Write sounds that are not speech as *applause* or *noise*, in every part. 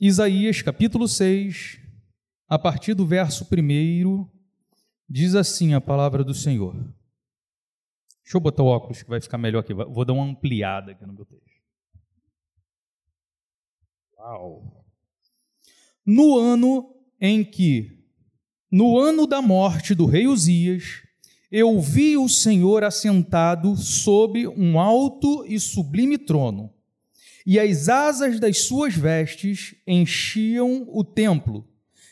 Isaías capítulo 6, a partir do verso 1, diz assim a palavra do Senhor. Deixa eu botar o óculos que vai ficar melhor aqui. Vou dar uma ampliada aqui no meu texto. Uau! No ano em que, no ano da morte do rei Uzias, eu vi o Senhor assentado sobre um alto e sublime trono e as asas das suas vestes enchiam o templo.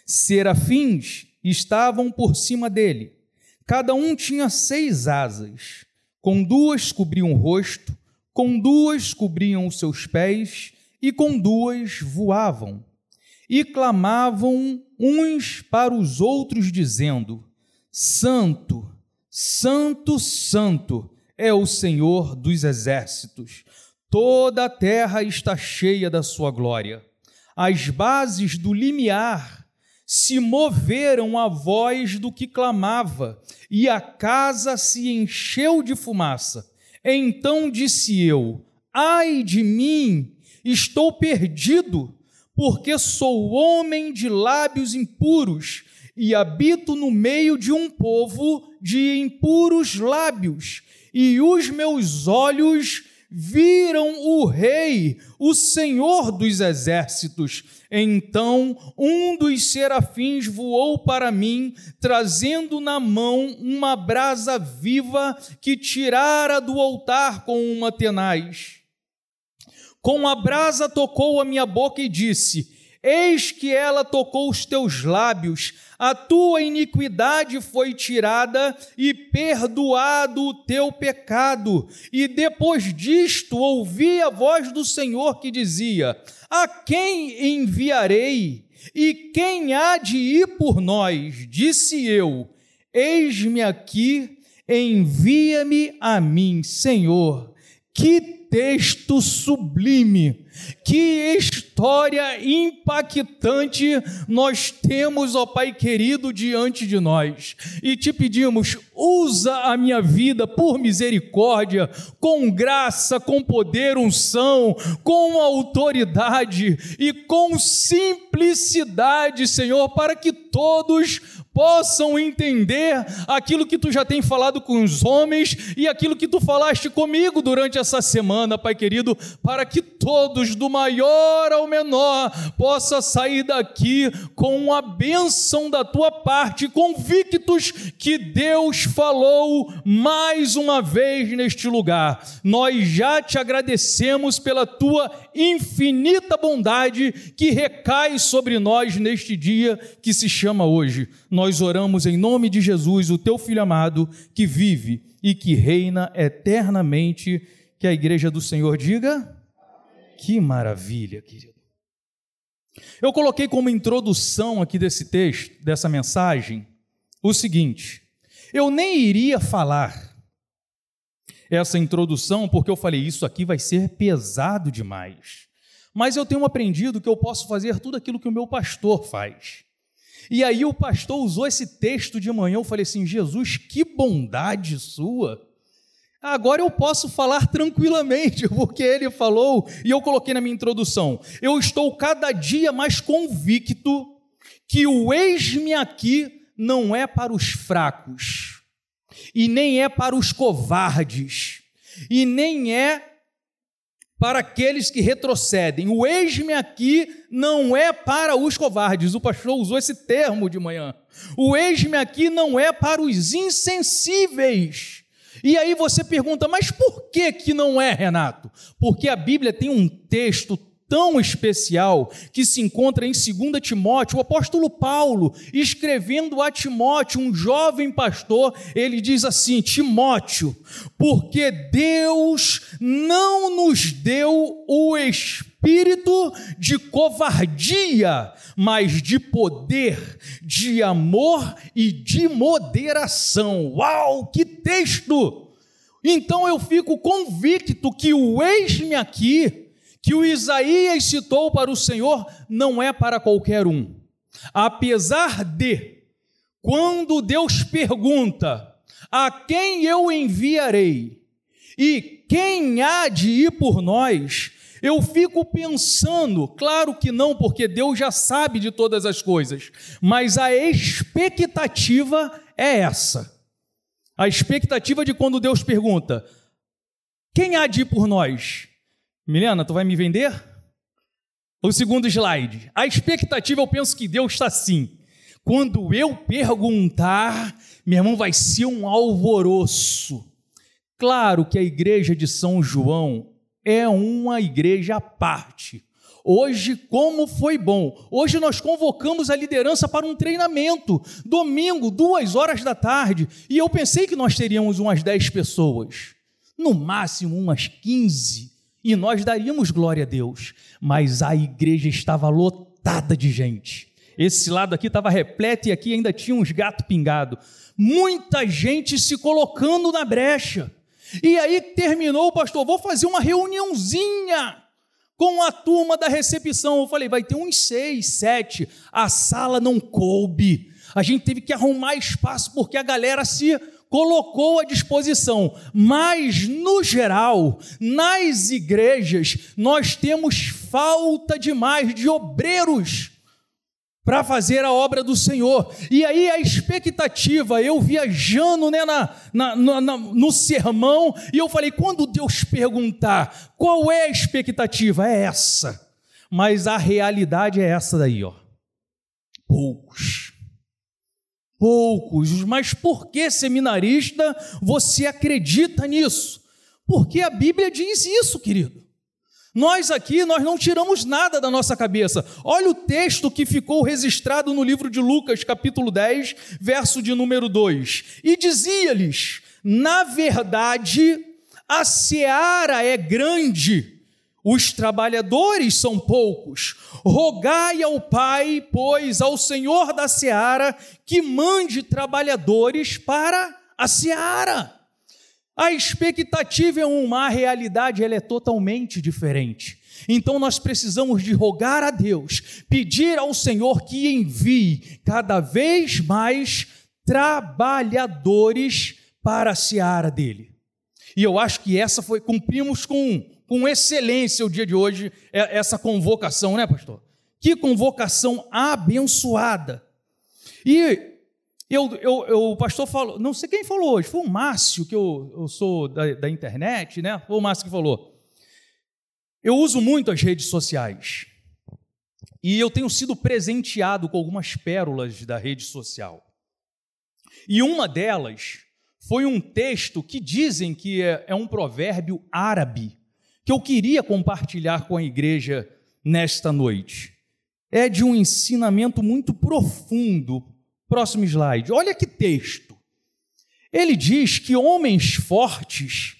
Serafins estavam por cima dele. Cada um tinha seis asas. Com duas cobriam o rosto, com duas cobriam os seus pés, e com duas voavam. E clamavam uns para os outros, dizendo: Santo, Santo, Santo é o Senhor dos exércitos Toda a terra está cheia da sua glória. As bases do limiar se moveram à voz do que clamava, e a casa se encheu de fumaça. Então disse eu: Ai de mim, estou perdido, porque sou homem de lábios impuros e habito no meio de um povo de impuros lábios, e os meus olhos viram o Rei, o Senhor dos exércitos. Então um dos serafins voou para mim, trazendo na mão uma brasa viva que tirara do altar com uma tenaz. Com a brasa tocou a minha boca e disse: Eis que ela tocou os teus lábios, a tua iniquidade foi tirada e perdoado o teu pecado. E depois disto ouvi a voz do Senhor que dizia: A quem enviarei? E quem há de ir por nós? Disse eu: Eis-me aqui, envia-me a mim, Senhor. Que texto sublime! Que história impactante nós temos, ó Pai querido, diante de nós. E te pedimos, usa a minha vida por misericórdia, com graça, com poder, unção, com autoridade e com simplicidade, Senhor, para que todos possam entender aquilo que tu já tem falado com os homens e aquilo que tu falaste comigo durante essa semana, Pai querido, para que todos, do maior ao menor, possa sair daqui com a bênção da tua parte, convictos que Deus falou mais uma vez neste lugar. Nós já te agradecemos pela tua infinita bondade que recai sobre nós neste dia que se chama hoje. Nós oramos em nome de Jesus, o teu filho amado, que vive e que reina eternamente. Que a igreja do Senhor diga: Que maravilha, querido. Eu coloquei como introdução aqui desse texto, dessa mensagem, o seguinte: eu nem iria falar essa introdução, porque eu falei, isso aqui vai ser pesado demais. Mas eu tenho aprendido que eu posso fazer tudo aquilo que o meu pastor faz. E aí o pastor usou esse texto de manhã, eu falei assim: Jesus, que bondade sua. Agora eu posso falar tranquilamente, *laughs* porque ele falou, e eu coloquei na minha introdução: eu estou cada dia mais convicto que o eis-me aqui não é para os fracos, e nem é para os covardes, e nem é para aqueles que retrocedem. O eis-me aqui não é para os covardes. O pastor usou esse termo de manhã. O eis-me aqui não é para os insensíveis. E aí você pergunta, mas por que que não é, Renato? Porque a Bíblia tem um texto tão especial que se encontra em 2 Timóteo, o apóstolo Paulo, escrevendo a Timóteo, um jovem pastor, ele diz assim: Timóteo, porque Deus não nos deu o espírito de covardia, mas de poder, de amor e de moderação. Uau, que texto! Então eu fico convicto que o eis-me aqui que o Isaías citou para o Senhor não é para qualquer um. Apesar de, quando Deus pergunta: A quem eu enviarei? E quem há de ir por nós? Eu fico pensando, claro que não, porque Deus já sabe de todas as coisas, mas a expectativa é essa. A expectativa de quando Deus pergunta: quem há de ir por nós? Milena, tu vai me vender? O segundo slide. A expectativa, eu penso que Deus está assim. Quando eu perguntar, meu irmão, vai ser um alvoroço. Claro que a igreja de São João é uma igreja à parte. Hoje, como foi bom. Hoje nós convocamos a liderança para um treinamento, domingo, duas horas da tarde, e eu pensei que nós teríamos umas dez pessoas, no máximo umas quinze, e nós daríamos glória a Deus, mas a igreja estava lotada de gente. Esse lado aqui estava repleto e aqui ainda tinha uns gatos pingados. Muita gente se colocando na brecha. E aí terminou, o pastor, vou fazer uma reuniãozinha com a turma da recepção. Eu falei, vai ter uns seis, sete. A sala não coube. A gente teve que arrumar espaço porque a galera se colocou à disposição. Mas, no geral, nas igrejas, nós temos falta demais de obreiros para fazer a obra do Senhor. E aí a expectativa, eu viajando né, na, na, na, no sermão, e eu falei: quando Deus perguntar qual é a expectativa, é essa. Mas a realidade é essa daí, ó. Poucos. Poucos. Mas por que, seminarista, você acredita nisso? Porque a Bíblia diz isso, querido. Nós aqui, nós não tiramos nada da nossa cabeça. Olha o texto que ficou registrado no livro de Lucas, capítulo 10, verso de número 2. E dizia-lhes: Na verdade, a seara é grande, os trabalhadores são poucos. Rogai ao Pai, pois, ao Senhor da seara, que mande trabalhadores para a seara. A expectativa é uma, a realidade ela é totalmente diferente. Então nós precisamos de rogar a Deus, pedir ao Senhor que envie cada vez mais trabalhadores para a seara dele. E eu acho que essa foi, cumprimos com, com excelência o dia de hoje, é, essa convocação, né, pastor? Que convocação abençoada. E eu, eu, eu, o pastor falou, não sei quem falou hoje, foi o Márcio, que eu, eu sou da, da internet, né? Foi o Márcio que falou. Eu uso muito as redes sociais. E eu tenho sido presenteado com algumas pérolas da rede social. E uma delas foi um texto que dizem que é, é um provérbio árabe, que eu queria compartilhar com a igreja nesta noite. É de um ensinamento muito profundo Próximo slide. Olha que texto. Ele diz que homens fortes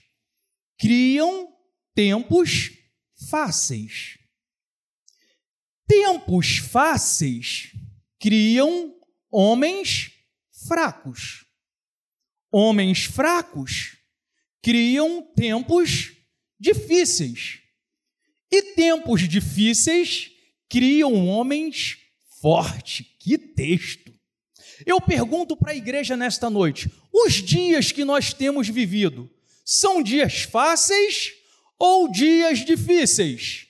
criam tempos fáceis. Tempos fáceis criam homens fracos. Homens fracos criam tempos difíceis. E tempos difíceis criam homens fortes. Que texto! Eu pergunto para a igreja nesta noite: os dias que nós temos vivido são dias fáceis ou dias difíceis?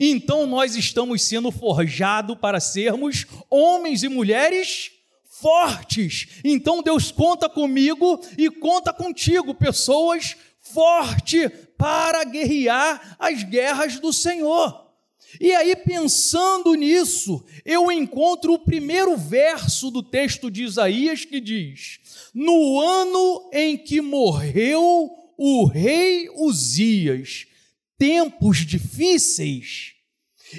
Então nós estamos sendo forjados para sermos homens e mulheres fortes. Então Deus conta comigo e conta contigo, pessoas fortes para guerrear as guerras do Senhor. E aí, pensando nisso, eu encontro o primeiro verso do texto de Isaías que diz: No ano em que morreu o rei Uzias, tempos difíceis.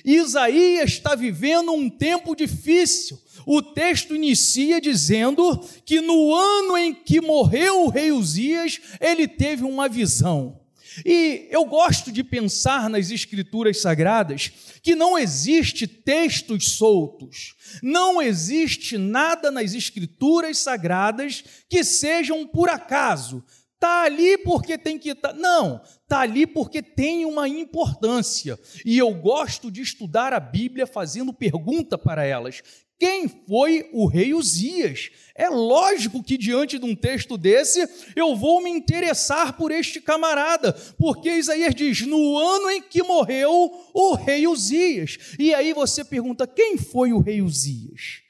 Isaías está vivendo um tempo difícil. O texto inicia dizendo que no ano em que morreu o rei Uzias, ele teve uma visão. E eu gosto de pensar nas escrituras sagradas que não existe textos soltos, não existe nada nas escrituras sagradas que sejam por acaso. Está ali porque tem que estar. Tá... Não, está ali porque tem uma importância. E eu gosto de estudar a Bíblia fazendo pergunta para elas. Quem foi o rei Uzias? É lógico que diante de um texto desse eu vou me interessar por este camarada, porque Isaías diz: no ano em que morreu o rei Uzias. E aí você pergunta: quem foi o rei Uzias?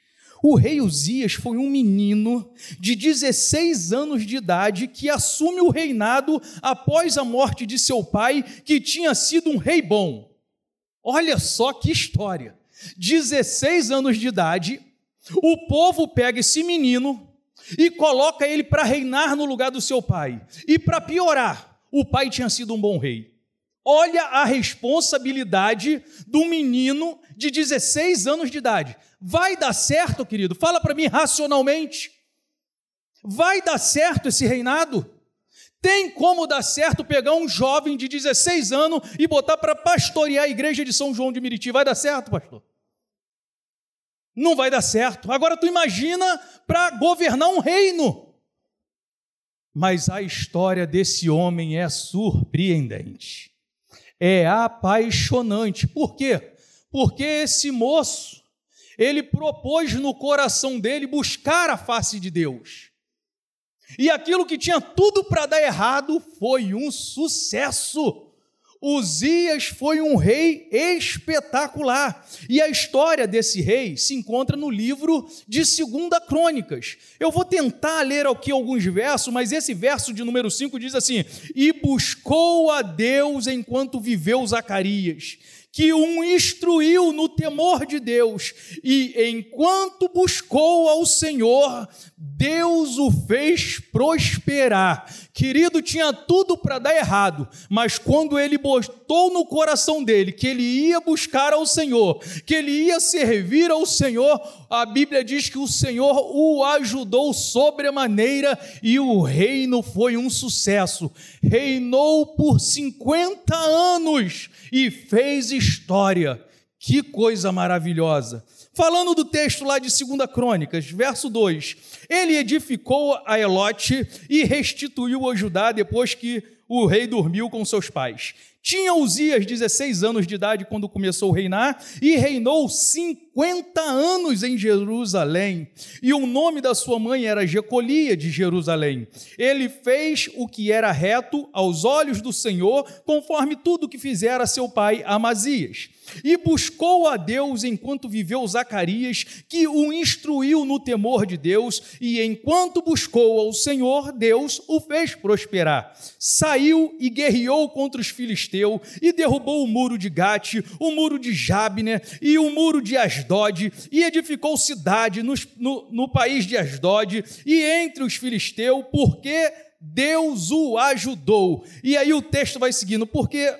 O rei Uzias foi um menino de 16 anos de idade que assume o reinado após a morte de seu pai, que tinha sido um rei bom. Olha só que história. 16 anos de idade, o povo pega esse menino e coloca ele para reinar no lugar do seu pai. E para piorar, o pai tinha sido um bom rei. Olha a responsabilidade do menino de 16 anos de idade. Vai dar certo, querido? Fala para mim racionalmente. Vai dar certo esse reinado? Tem como dar certo pegar um jovem de 16 anos e botar para pastorear a igreja de São João de Meriti? Vai dar certo, pastor? Não vai dar certo. Agora tu imagina para governar um reino. Mas a história desse homem é surpreendente. É apaixonante. Por quê? Porque esse moço, ele propôs no coração dele buscar a face de Deus. E aquilo que tinha tudo para dar errado foi um sucesso. Uzias foi um rei espetacular. E a história desse rei se encontra no livro de Segunda Crônicas. Eu vou tentar ler aqui alguns versos, mas esse verso de número 5 diz assim: E buscou a Deus enquanto viveu Zacarias que um instruiu no temor de Deus, e enquanto buscou ao Senhor, Deus o fez prosperar. Querido, tinha tudo para dar errado, mas quando ele botou no coração dele que ele ia buscar ao Senhor, que ele ia servir ao Senhor, a Bíblia diz que o Senhor o ajudou sobremaneira e o reino foi um sucesso. Reinou por 50 anos e fez história. Que coisa maravilhosa. Falando do texto lá de 2 Crônicas, verso 2: Ele edificou a Elote e restituiu a Judá depois que o rei dormiu com seus pais. Tinha Uzias 16 anos de idade quando começou a reinar e reinou 50 anos em Jerusalém. E o nome da sua mãe era Jecolia de Jerusalém. Ele fez o que era reto aos olhos do Senhor, conforme tudo que fizera seu pai Amazias. E buscou a Deus enquanto viveu Zacarias, que o instruiu no temor de Deus, e enquanto buscou ao Senhor, Deus o fez prosperar. Saiu e guerreou contra os filisteus, e derrubou o muro de Gate, o muro de Jabne e o muro de Asdod, e edificou cidade no, no, no país de Asdod e entre os filisteus, porque Deus o ajudou. E aí o texto vai seguindo, porque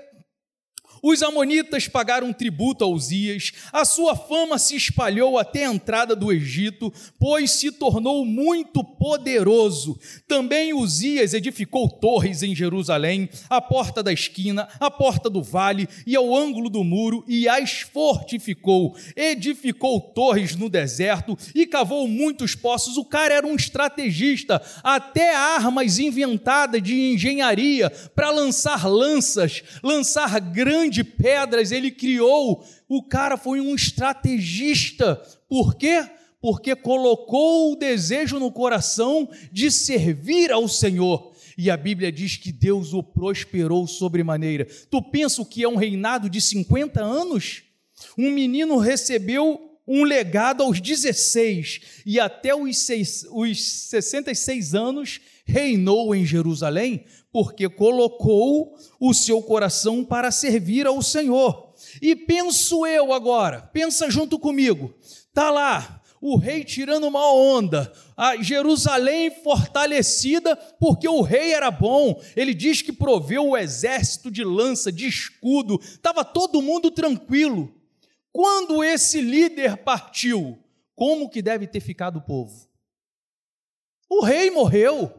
os amonitas pagaram tributo a Uzias, a sua fama se espalhou até a entrada do Egito, pois se tornou muito poderoso. Também Uzias edificou torres em Jerusalém, a porta da esquina, a porta do vale e ao ângulo do muro, e as fortificou. Edificou torres no deserto e cavou muitos poços. O cara era um estrategista, até armas inventadas de engenharia para lançar lanças, lançar grandes de pedras, ele criou. O cara foi um estrategista. Por quê? Porque colocou o desejo no coração de servir ao Senhor. E a Bíblia diz que Deus o prosperou sobremaneira. Tu pensa o que é um reinado de 50 anos? Um menino recebeu um legado aos 16 e até os, seis, os 66 anos reinou em Jerusalém porque colocou o seu coração para servir ao Senhor. E penso eu agora, pensa junto comigo, tá lá o rei tirando uma onda, a Jerusalém fortalecida, porque o rei era bom. Ele diz que proveu o exército de lança, de escudo, estava todo mundo tranquilo. Quando esse líder partiu, como que deve ter ficado o povo? O rei morreu.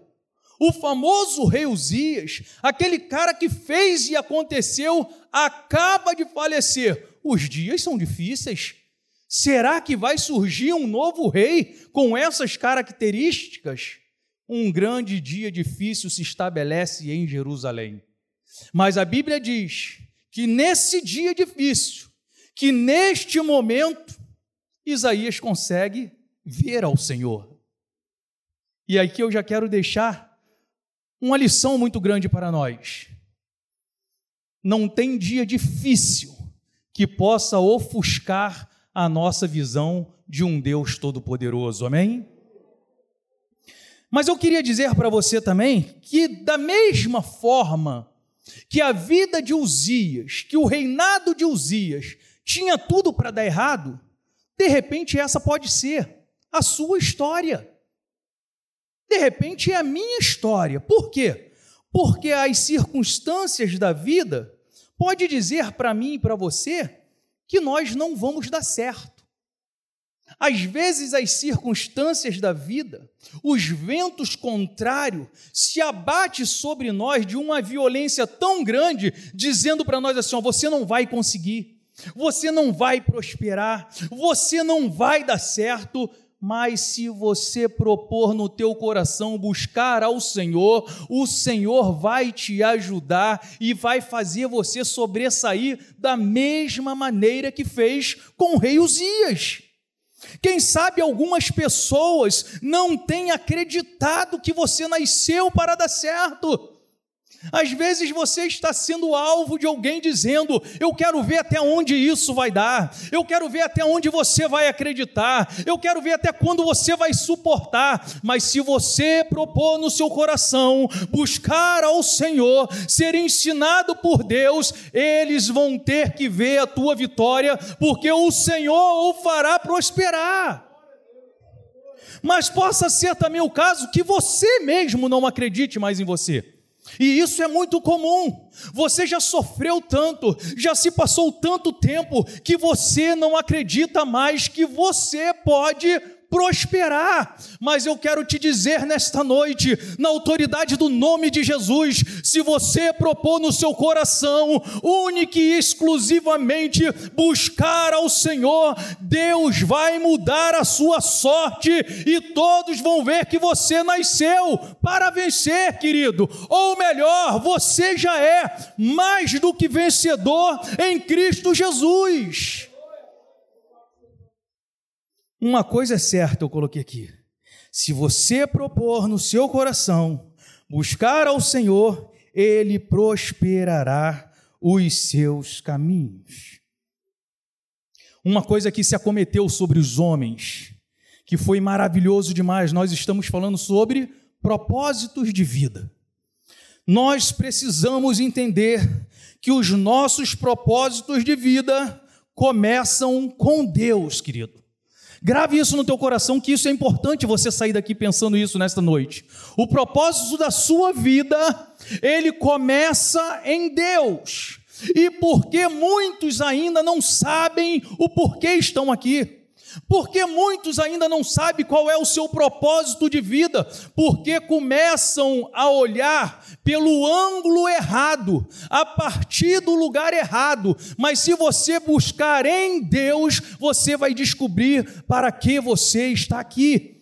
O famoso rei Uzias, aquele cara que fez e aconteceu, acaba de falecer. Os dias são difíceis. Será que vai surgir um novo rei com essas características? um grande dia difícil se estabelece em Jerusalém. Mas a Bíblia diz que nesse dia difícil, que neste momento, Isaías consegue ver ao Senhor. E aqui eu já quero deixar uma lição muito grande para nós. Não tem dia difícil que possa ofuscar a nossa visão de um Deus todo-poderoso. Amém? Mas eu queria dizer para você também que, da mesma forma que a vida de Uzias, que o reinado de Uzias tinha tudo para dar errado, de repente essa pode ser a sua história. De repente é a minha história. Por quê? Porque as circunstâncias da vida pode dizer para mim e para você que nós não vamos dar certo. Às vezes, as circunstâncias da vida, os ventos contrários, se abate sobre nós de uma violência tão grande, dizendo para nós assim: ó, você não vai conseguir, você não vai prosperar, você não vai dar certo. Mas se você propor no teu coração buscar ao Senhor, o Senhor vai te ajudar e vai fazer você sobressair da mesma maneira que fez com o rei Uzias. Quem sabe algumas pessoas não têm acreditado que você nasceu para dar certo. Às vezes você está sendo alvo de alguém dizendo: Eu quero ver até onde isso vai dar, eu quero ver até onde você vai acreditar, eu quero ver até quando você vai suportar. Mas se você propor no seu coração buscar ao Senhor, ser ensinado por Deus, eles vão ter que ver a tua vitória, porque o Senhor o fará prosperar. Mas possa ser também o caso que você mesmo não acredite mais em você. E isso é muito comum. Você já sofreu tanto, já se passou tanto tempo que você não acredita mais que você pode prosperar. Mas eu quero te dizer nesta noite, na autoridade do nome de Jesus, se você propor no seu coração, única e exclusivamente buscar ao Senhor, Deus vai mudar a sua sorte e todos vão ver que você nasceu para vencer, querido. Ou melhor, você já é mais do que vencedor em Cristo Jesus. Uma coisa é certa, eu coloquei aqui. Se você propor no seu coração buscar ao Senhor, ele prosperará os seus caminhos. Uma coisa que se acometeu sobre os homens, que foi maravilhoso demais, nós estamos falando sobre propósitos de vida. Nós precisamos entender que os nossos propósitos de vida começam com Deus, querido. Grave isso no teu coração, que isso é importante você sair daqui pensando isso nesta noite. O propósito da sua vida, ele começa em Deus. E porque muitos ainda não sabem o porquê estão aqui. Porque muitos ainda não sabem qual é o seu propósito de vida, porque começam a olhar pelo ângulo errado, a partir do lugar errado. Mas se você buscar em Deus, você vai descobrir para que você está aqui.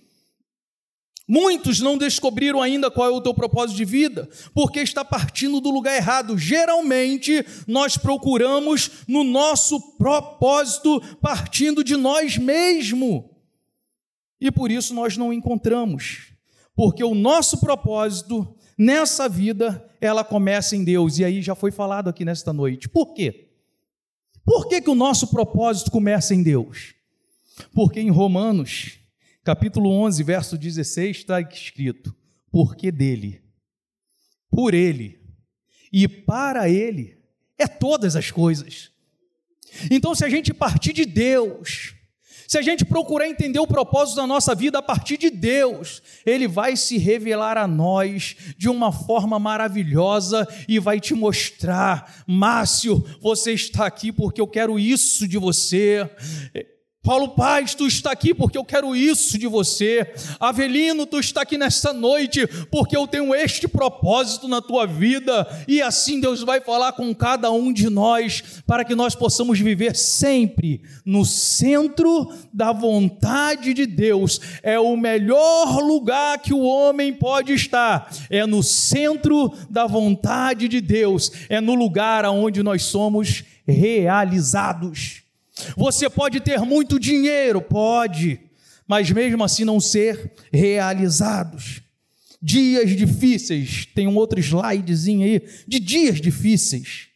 Muitos não descobriram ainda qual é o teu propósito de vida, porque está partindo do lugar errado. Geralmente, nós procuramos no nosso propósito partindo de nós mesmos. E por isso nós não encontramos. Porque o nosso propósito nessa vida, ela começa em Deus. E aí já foi falado aqui nesta noite. Por quê? Por que, que o nosso propósito começa em Deus? Porque em Romanos capítulo 11, verso 16, está escrito: Porque dele, por ele e para ele é todas as coisas. Então, se a gente partir de Deus, se a gente procurar entender o propósito da nossa vida a partir de Deus, Ele vai se revelar a nós de uma forma maravilhosa e vai te mostrar: Márcio, você está aqui porque eu quero isso de você. Paulo Paz, tu está aqui porque eu quero isso de você. Avelino, tu está aqui nesta noite porque eu tenho este propósito na tua vida. E assim Deus vai falar com cada um de nós para que nós possamos viver sempre no centro da vontade de Deus. É o melhor lugar que o homem pode estar. É no centro da vontade de Deus. É no lugar onde nós somos realizados. Você pode ter muito dinheiro, pode, mas mesmo assim não ser realizados. Dias difíceis, tem um outro slidezinho aí de dias difíceis.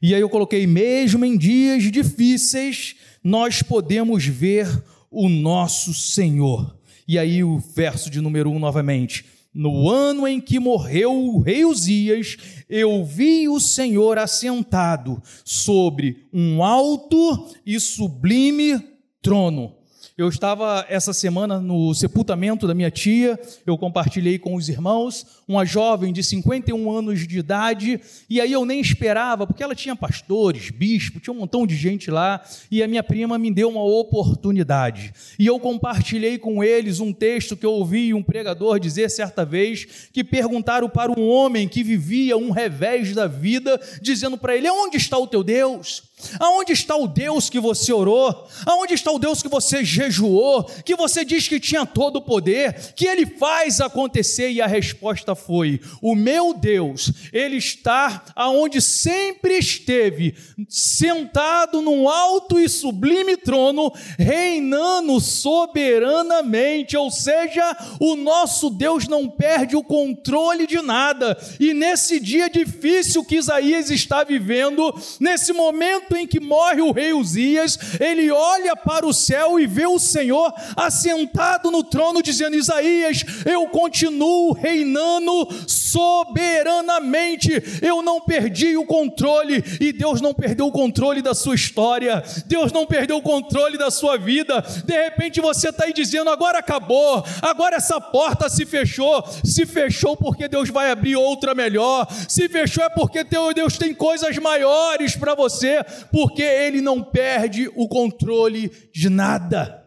E aí eu coloquei, mesmo em dias difíceis, nós podemos ver o nosso Senhor. E aí o verso de número um novamente. No ano em que morreu o rei Uzias, eu vi o Senhor assentado sobre um alto e sublime trono eu estava essa semana no sepultamento da minha tia, eu compartilhei com os irmãos, uma jovem de 51 anos de idade, e aí eu nem esperava, porque ela tinha pastores, bispo, tinha um montão de gente lá, e a minha prima me deu uma oportunidade. E eu compartilhei com eles um texto que eu ouvi um pregador dizer certa vez, que perguntaram para um homem que vivia um revés da vida, dizendo para ele: Onde está o teu Deus? Aonde está o Deus que você orou? Aonde está o Deus que você jejuou? Que você diz que tinha todo o poder? Que ele faz acontecer? E a resposta foi: O meu Deus, ele está aonde sempre esteve, sentado num alto e sublime trono, reinando soberanamente. Ou seja, o nosso Deus não perde o controle de nada. E nesse dia difícil que Isaías está vivendo, nesse momento momento em que morre o rei Uzias, ele olha para o céu e vê o Senhor assentado no trono, dizendo: Isaías, eu continuo reinando soberanamente, eu não perdi o controle, e Deus não perdeu o controle da sua história, Deus não perdeu o controle da sua vida. De repente você está aí dizendo: agora acabou, agora essa porta se fechou, se fechou porque Deus vai abrir outra melhor, se fechou é porque Deus tem coisas maiores para você, porque ele não perde o controle de nada.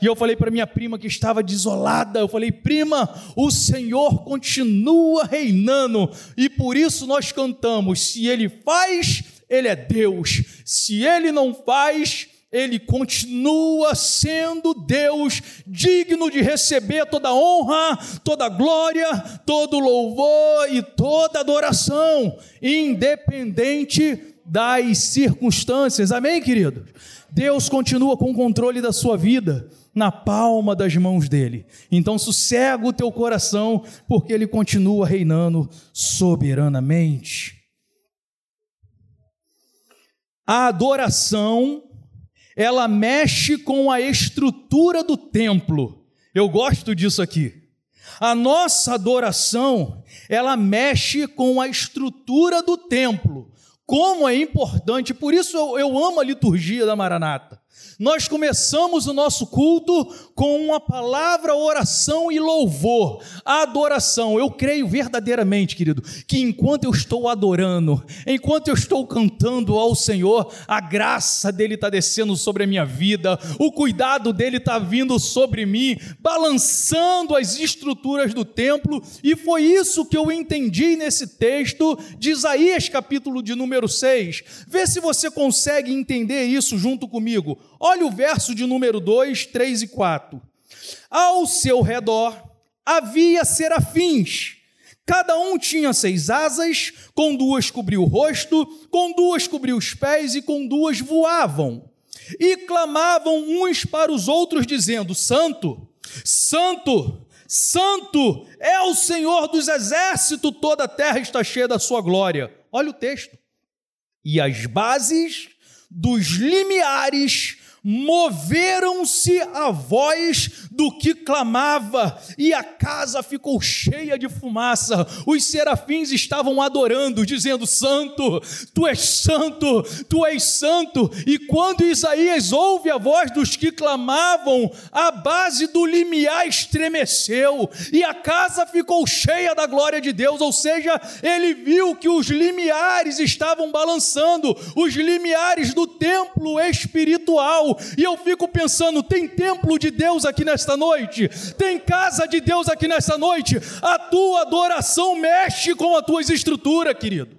E eu falei para minha prima que estava desolada, eu falei: "Prima, o Senhor continua reinando, e por isso nós cantamos: se ele faz, ele é Deus. Se ele não faz, ele continua sendo Deus, digno de receber toda honra, toda glória, todo louvor e toda adoração, independente das circunstâncias. Amém, querido? Deus continua com o controle da sua vida na palma das mãos dele. Então sossega o teu coração, porque ele continua reinando soberanamente. A adoração, ela mexe com a estrutura do templo. Eu gosto disso aqui. A nossa adoração, ela mexe com a estrutura do templo como é importante, por isso eu, eu amo a liturgia da Maranata. Nós começamos o nosso culto com uma palavra, oração e louvor, adoração. Eu creio verdadeiramente, querido, que enquanto eu estou adorando, enquanto eu estou cantando ao Senhor, a graça dele está descendo sobre a minha vida, o cuidado dele está vindo sobre mim, balançando as estruturas do templo, e foi isso que eu entendi nesse texto de Isaías, capítulo de número 6. Vê se você consegue entender isso junto comigo. Olha o verso de número 2, 3 e 4. Ao seu redor havia serafins. Cada um tinha seis asas, com duas cobriu o rosto, com duas cobriu os pés e com duas voavam. E clamavam uns para os outros, dizendo: Santo, Santo, Santo é o Senhor dos exércitos, toda a terra está cheia da sua glória. Olha o texto. E as bases dos limiares moveram-se a voz do que clamava, e a casa ficou cheia de fumaça. Os serafins estavam adorando, dizendo: Santo, tu és santo, tu és santo. E quando Isaías ouve a voz dos que clamavam, a base do limiar estremeceu, e a casa ficou cheia da glória de Deus. Ou seja, ele viu que os limiares estavam balançando, os limiares do templo espiritual E eu fico pensando: tem templo de Deus aqui nesta noite? Tem casa de Deus aqui nesta noite? A tua adoração mexe com as tuas estruturas, querido.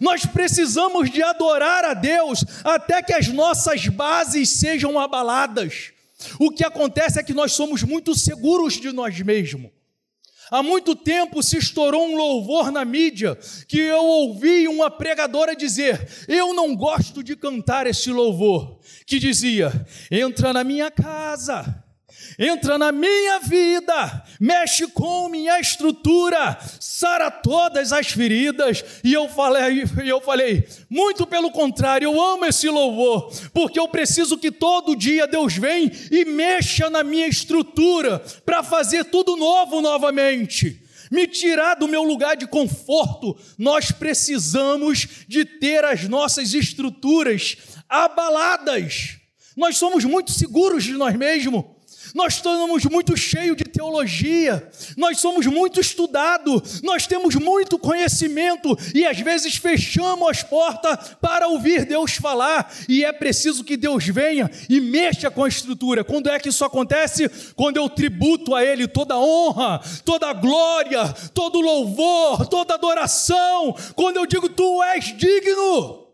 Nós precisamos de adorar a Deus até que as nossas bases sejam abaladas. O que acontece é que nós somos muito seguros de nós mesmos. Há muito tempo se estourou um louvor na mídia que eu ouvi uma pregadora dizer: Eu não gosto de cantar esse louvor. Que dizia: Entra na minha casa entra na minha vida, mexe com minha estrutura, sara todas as feridas. E eu falei, eu falei, muito pelo contrário, eu amo esse louvor, porque eu preciso que todo dia Deus venha e mexa na minha estrutura para fazer tudo novo novamente. Me tirar do meu lugar de conforto, nós precisamos de ter as nossas estruturas abaladas. Nós somos muito seguros de nós mesmos. Nós estamos muito cheios de teologia, nós somos muito estudados, nós temos muito conhecimento e às vezes fechamos as portas para ouvir Deus falar, e é preciso que Deus venha e mexa com a estrutura. Quando é que isso acontece? Quando eu tributo a Ele toda honra, toda glória, todo louvor, toda adoração, quando eu digo Tu és digno.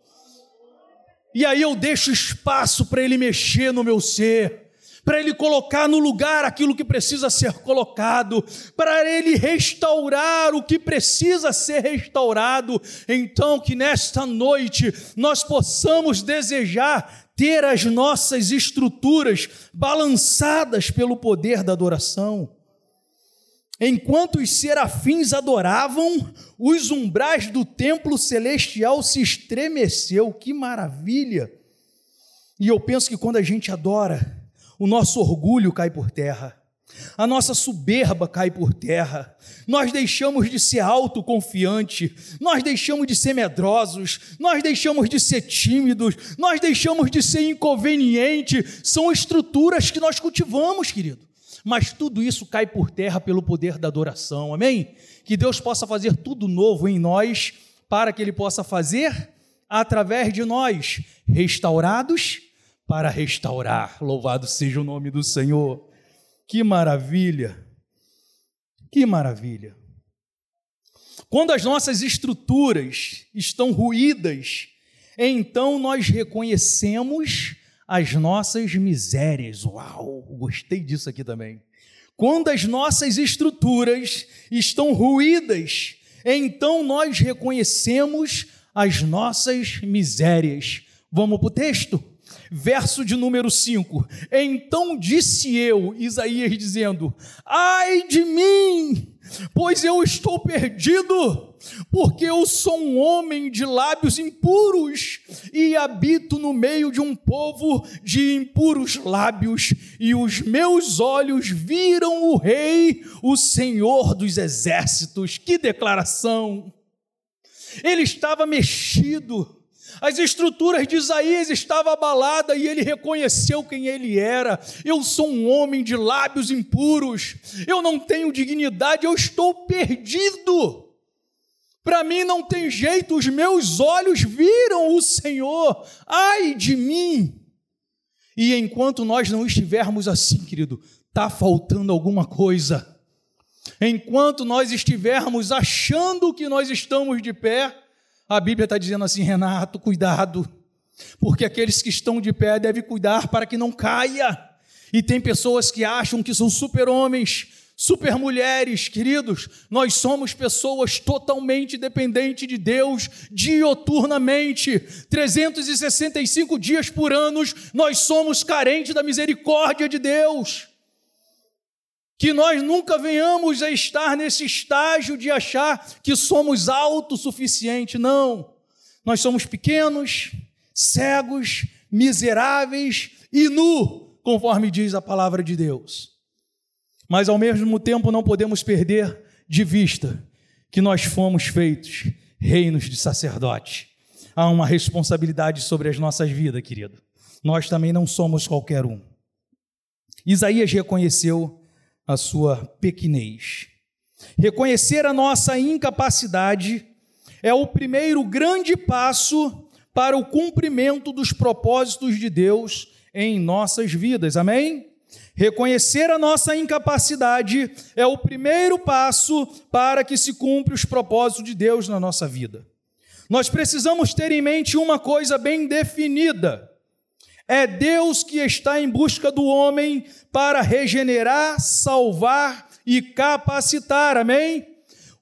E aí eu deixo espaço para Ele mexer no meu ser para Ele colocar no lugar aquilo que precisa ser colocado, para Ele restaurar o que precisa ser restaurado. Então, que nesta noite nós possamos desejar ter as nossas estruturas balançadas pelo poder da adoração. Enquanto os serafins adoravam, os umbrais do templo celestial se estremeceu. Que maravilha! E eu penso que quando a gente adora, o nosso orgulho cai por terra, a nossa soberba cai por terra, nós deixamos de ser autoconfiante, nós deixamos de ser medrosos, nós deixamos de ser tímidos, nós deixamos de ser inconveniente, são estruturas que nós cultivamos, querido. Mas tudo isso cai por terra pelo poder da adoração, amém? Que Deus possa fazer tudo novo em nós, para que Ele possa fazer através de nós, restaurados para restaurar. Louvado seja o nome do Senhor. Que maravilha! Que maravilha! Quando as nossas estruturas estão ruídas, então nós reconhecemos as nossas misérias. Uau, gostei disso aqui também. Quando as nossas estruturas estão ruídas, então nós reconhecemos as nossas misérias. Vamos para o texto? Verso de número 5. Então disse eu, Isaías dizendo: Ai de mim, pois eu estou perdido, porque eu sou um homem de lábios impuros e habito no meio de um povo de impuros lábios, e os meus olhos viram o Rei, o Senhor dos exércitos. Que declaração! Ele estava mexido as estruturas de Isaías estavam abaladas e ele reconheceu quem ele era. Eu sou um homem de lábios impuros. Eu não tenho dignidade, eu estou perdido. Para mim não tem jeito, os meus olhos viram o Senhor. Ai de mim! E enquanto nós não estivermos assim, querido, está faltando alguma coisa. Enquanto nós estivermos achando que nós estamos de pé, a Bíblia está dizendo assim, Renato, cuidado, porque aqueles que estão de pé devem cuidar para que não caia. E tem pessoas que acham que são super-homens, super-mulheres, queridos. Nós somos pessoas totalmente dependentes de Deus, dioturnamente. 365 dias por ano, nós somos carentes da misericórdia de Deus que nós nunca venhamos a estar nesse estágio de achar que somos autossuficientes. Não. Nós somos pequenos, cegos, miseráveis e nu, conforme diz a palavra de Deus. Mas ao mesmo tempo não podemos perder de vista que nós fomos feitos reinos de sacerdote. Há uma responsabilidade sobre as nossas vidas, querido. Nós também não somos qualquer um. Isaías reconheceu a sua pequenez. Reconhecer a nossa incapacidade é o primeiro grande passo para o cumprimento dos propósitos de Deus em nossas vidas. Amém? Reconhecer a nossa incapacidade é o primeiro passo para que se cumpra os propósitos de Deus na nossa vida. Nós precisamos ter em mente uma coisa bem definida. É Deus que está em busca do homem para regenerar, salvar e capacitar. Amém?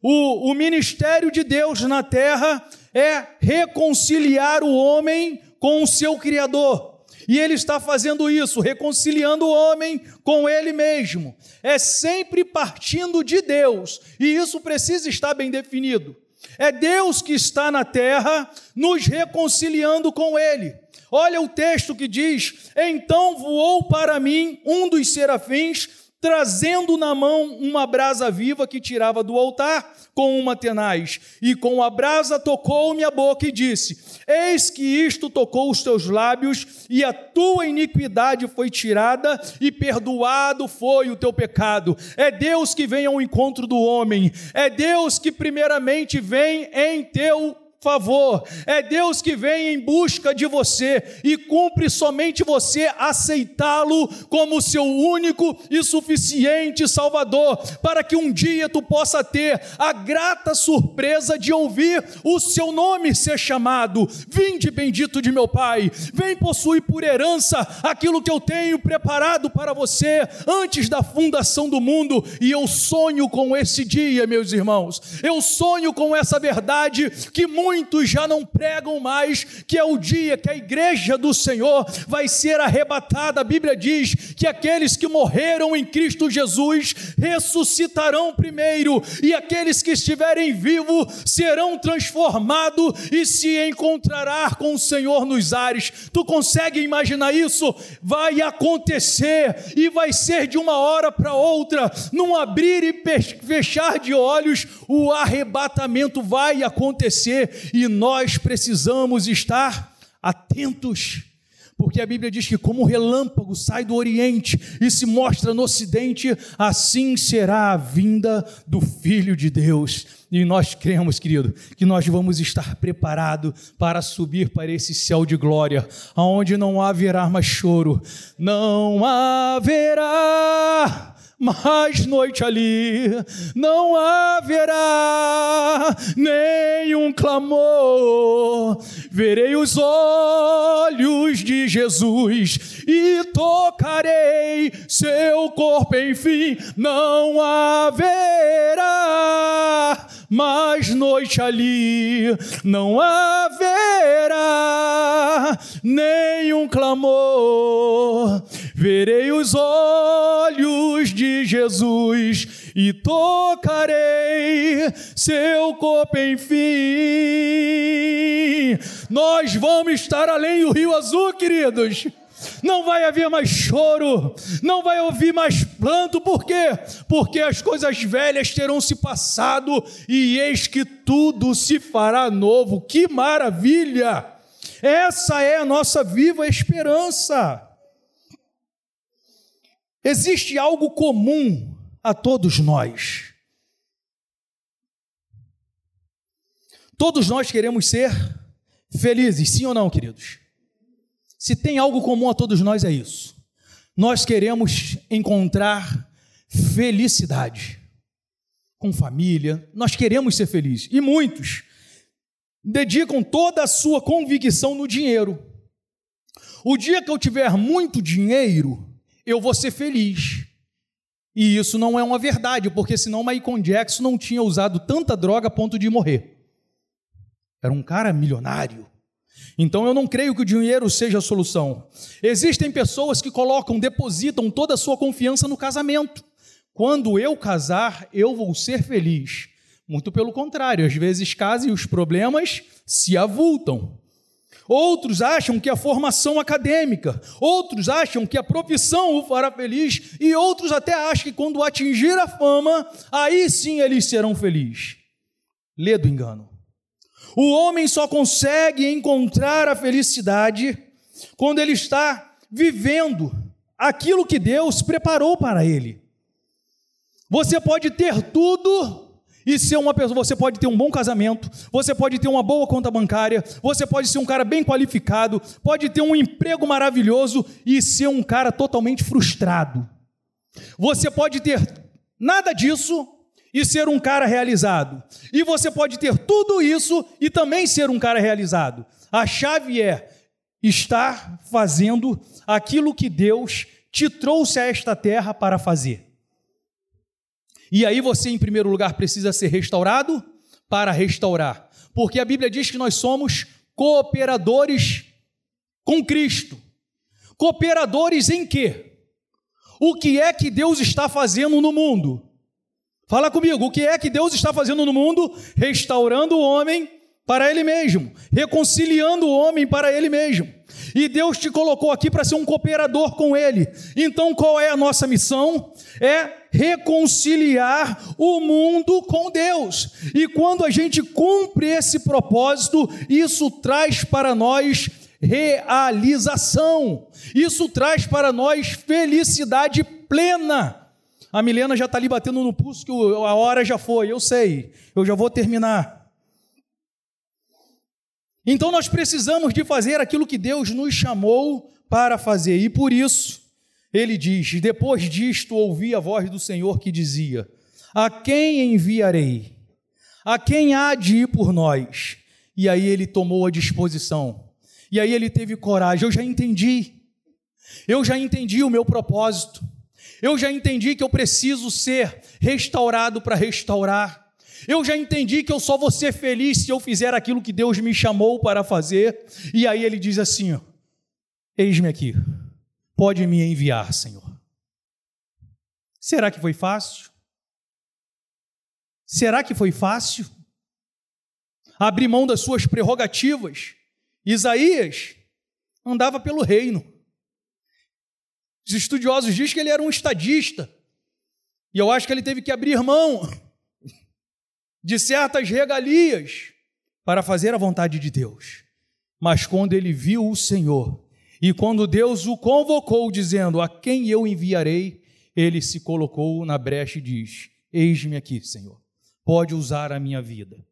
O, o ministério de Deus na terra é reconciliar o homem com o seu Criador. E ele está fazendo isso, reconciliando o homem com ele mesmo. É sempre partindo de Deus, e isso precisa estar bem definido. É Deus que está na terra nos reconciliando com ele. Olha o texto que diz: Então voou para mim um dos serafins trazendo na mão uma brasa viva que tirava do altar com uma tenaz, e com a brasa tocou-me a boca e disse: Eis que isto tocou os teus lábios, e a tua iniquidade foi tirada, e perdoado foi o teu pecado. É Deus que vem ao encontro do homem, é Deus que primeiramente vem em teu favor. É Deus que vem em busca de você e cumpre somente você aceitá-lo como seu único e suficiente Salvador, para que um dia tu possa ter a grata surpresa de ouvir o seu nome ser chamado. Vinde, bendito de meu Pai, vem possuir por herança aquilo que eu tenho preparado para você antes da fundação do mundo, e eu sonho com esse dia, meus irmãos. Eu sonho com essa verdade que muito muitos já não pregam mais, que é o dia que a igreja do Senhor vai ser arrebatada. A Bíblia diz que aqueles que morreram em Cristo Jesus ressuscitarão primeiro, e aqueles que estiverem vivos serão transformados e se encontrará com o Senhor nos ares. Tu consegue imaginar isso? Vai acontecer e vai ser de uma hora para outra, num abrir e fechar de olhos, o arrebatamento vai acontecer e nós precisamos estar atentos, porque a Bíblia diz que, como o relâmpago sai do Oriente e se mostra no Ocidente, assim será a vinda do Filho de Deus. E nós cremos, querido, que nós vamos estar preparados para subir para esse céu de glória, aonde não haverá mais choro, não haverá mais noite ali não haverá nenhum clamor. Verei os olhos de Jesus e tocarei seu corpo, enfim, não haverá mais noite ali, não haverá nenhum clamor. Verei os olhos de Jesus e tocarei seu corpo, enfim. Nós vamos estar além do Rio Azul, queridos não vai haver mais choro, não vai ouvir mais planto, por quê? Porque as coisas velhas terão se passado e eis que tudo se fará novo. Que maravilha! Essa é a nossa viva esperança. Existe algo comum a todos nós. Todos nós queremos ser felizes, sim ou não, queridos? Se tem algo comum a todos nós é isso. Nós queremos encontrar felicidade com família, nós queremos ser felizes. E muitos dedicam toda a sua convicção no dinheiro. O dia que eu tiver muito dinheiro, eu vou ser feliz. E isso não é uma verdade, porque senão Michael Jackson não tinha usado tanta droga a ponto de morrer. Era um cara milionário. Então eu não creio que o dinheiro seja a solução. Existem pessoas que colocam, depositam toda a sua confiança no casamento. Quando eu casar, eu vou ser feliz. Muito pelo contrário, às vezes casa e os problemas se avultam. Outros acham que a formação acadêmica, outros acham que a profissão o fará feliz, e outros até acham que quando atingir a fama, aí sim eles serão felizes. Lê do engano. O homem só consegue encontrar a felicidade quando ele está vivendo aquilo que Deus preparou para ele. Você pode ter tudo e ser uma pessoa. Você pode ter um bom casamento, você pode ter uma boa conta bancária, você pode ser um cara bem qualificado, pode ter um emprego maravilhoso e ser um cara totalmente frustrado. Você pode ter nada disso e ser um cara realizado. E você pode ter tudo isso e também ser um cara realizado. A chave é estar fazendo aquilo que Deus te trouxe a esta terra para fazer. E aí você, em primeiro lugar, precisa ser restaurado para restaurar. Porque a Bíblia diz que nós somos cooperadores com Cristo. Cooperadores em quê? O que é que Deus está fazendo no mundo? Fala comigo, o que é que Deus está fazendo no mundo? Restaurando o homem para ele mesmo, reconciliando o homem para ele mesmo. E Deus te colocou aqui para ser um cooperador com Ele. Então, qual é a nossa missão? É reconciliar o mundo com Deus. E quando a gente cumpre esse propósito, isso traz para nós realização. Isso traz para nós felicidade plena. A Milena já está ali batendo no pulso que a hora já foi, eu sei, eu já vou terminar. Então nós precisamos de fazer aquilo que Deus nos chamou para fazer. E por isso, ele diz: Depois disto ouvi a voz do Senhor que dizia: A quem enviarei? A quem há de ir por nós? E aí ele tomou a disposição. E aí ele teve coragem. Eu já entendi. Eu já entendi o meu propósito. Eu já entendi que eu preciso ser restaurado para restaurar. Eu já entendi que eu só vou ser feliz se eu fizer aquilo que Deus me chamou para fazer. E aí ele diz assim: Eis-me aqui, pode me enviar, Senhor. Será que foi fácil? Será que foi fácil? Abrir mão das suas prerrogativas. Isaías andava pelo reino. Os estudiosos dizem que ele era um estadista. E eu acho que ele teve que abrir mão de certas regalias para fazer a vontade de Deus. Mas quando ele viu o Senhor e quando Deus o convocou, dizendo: A quem eu enviarei, ele se colocou na brecha e diz: Eis-me aqui, Senhor, pode usar a minha vida.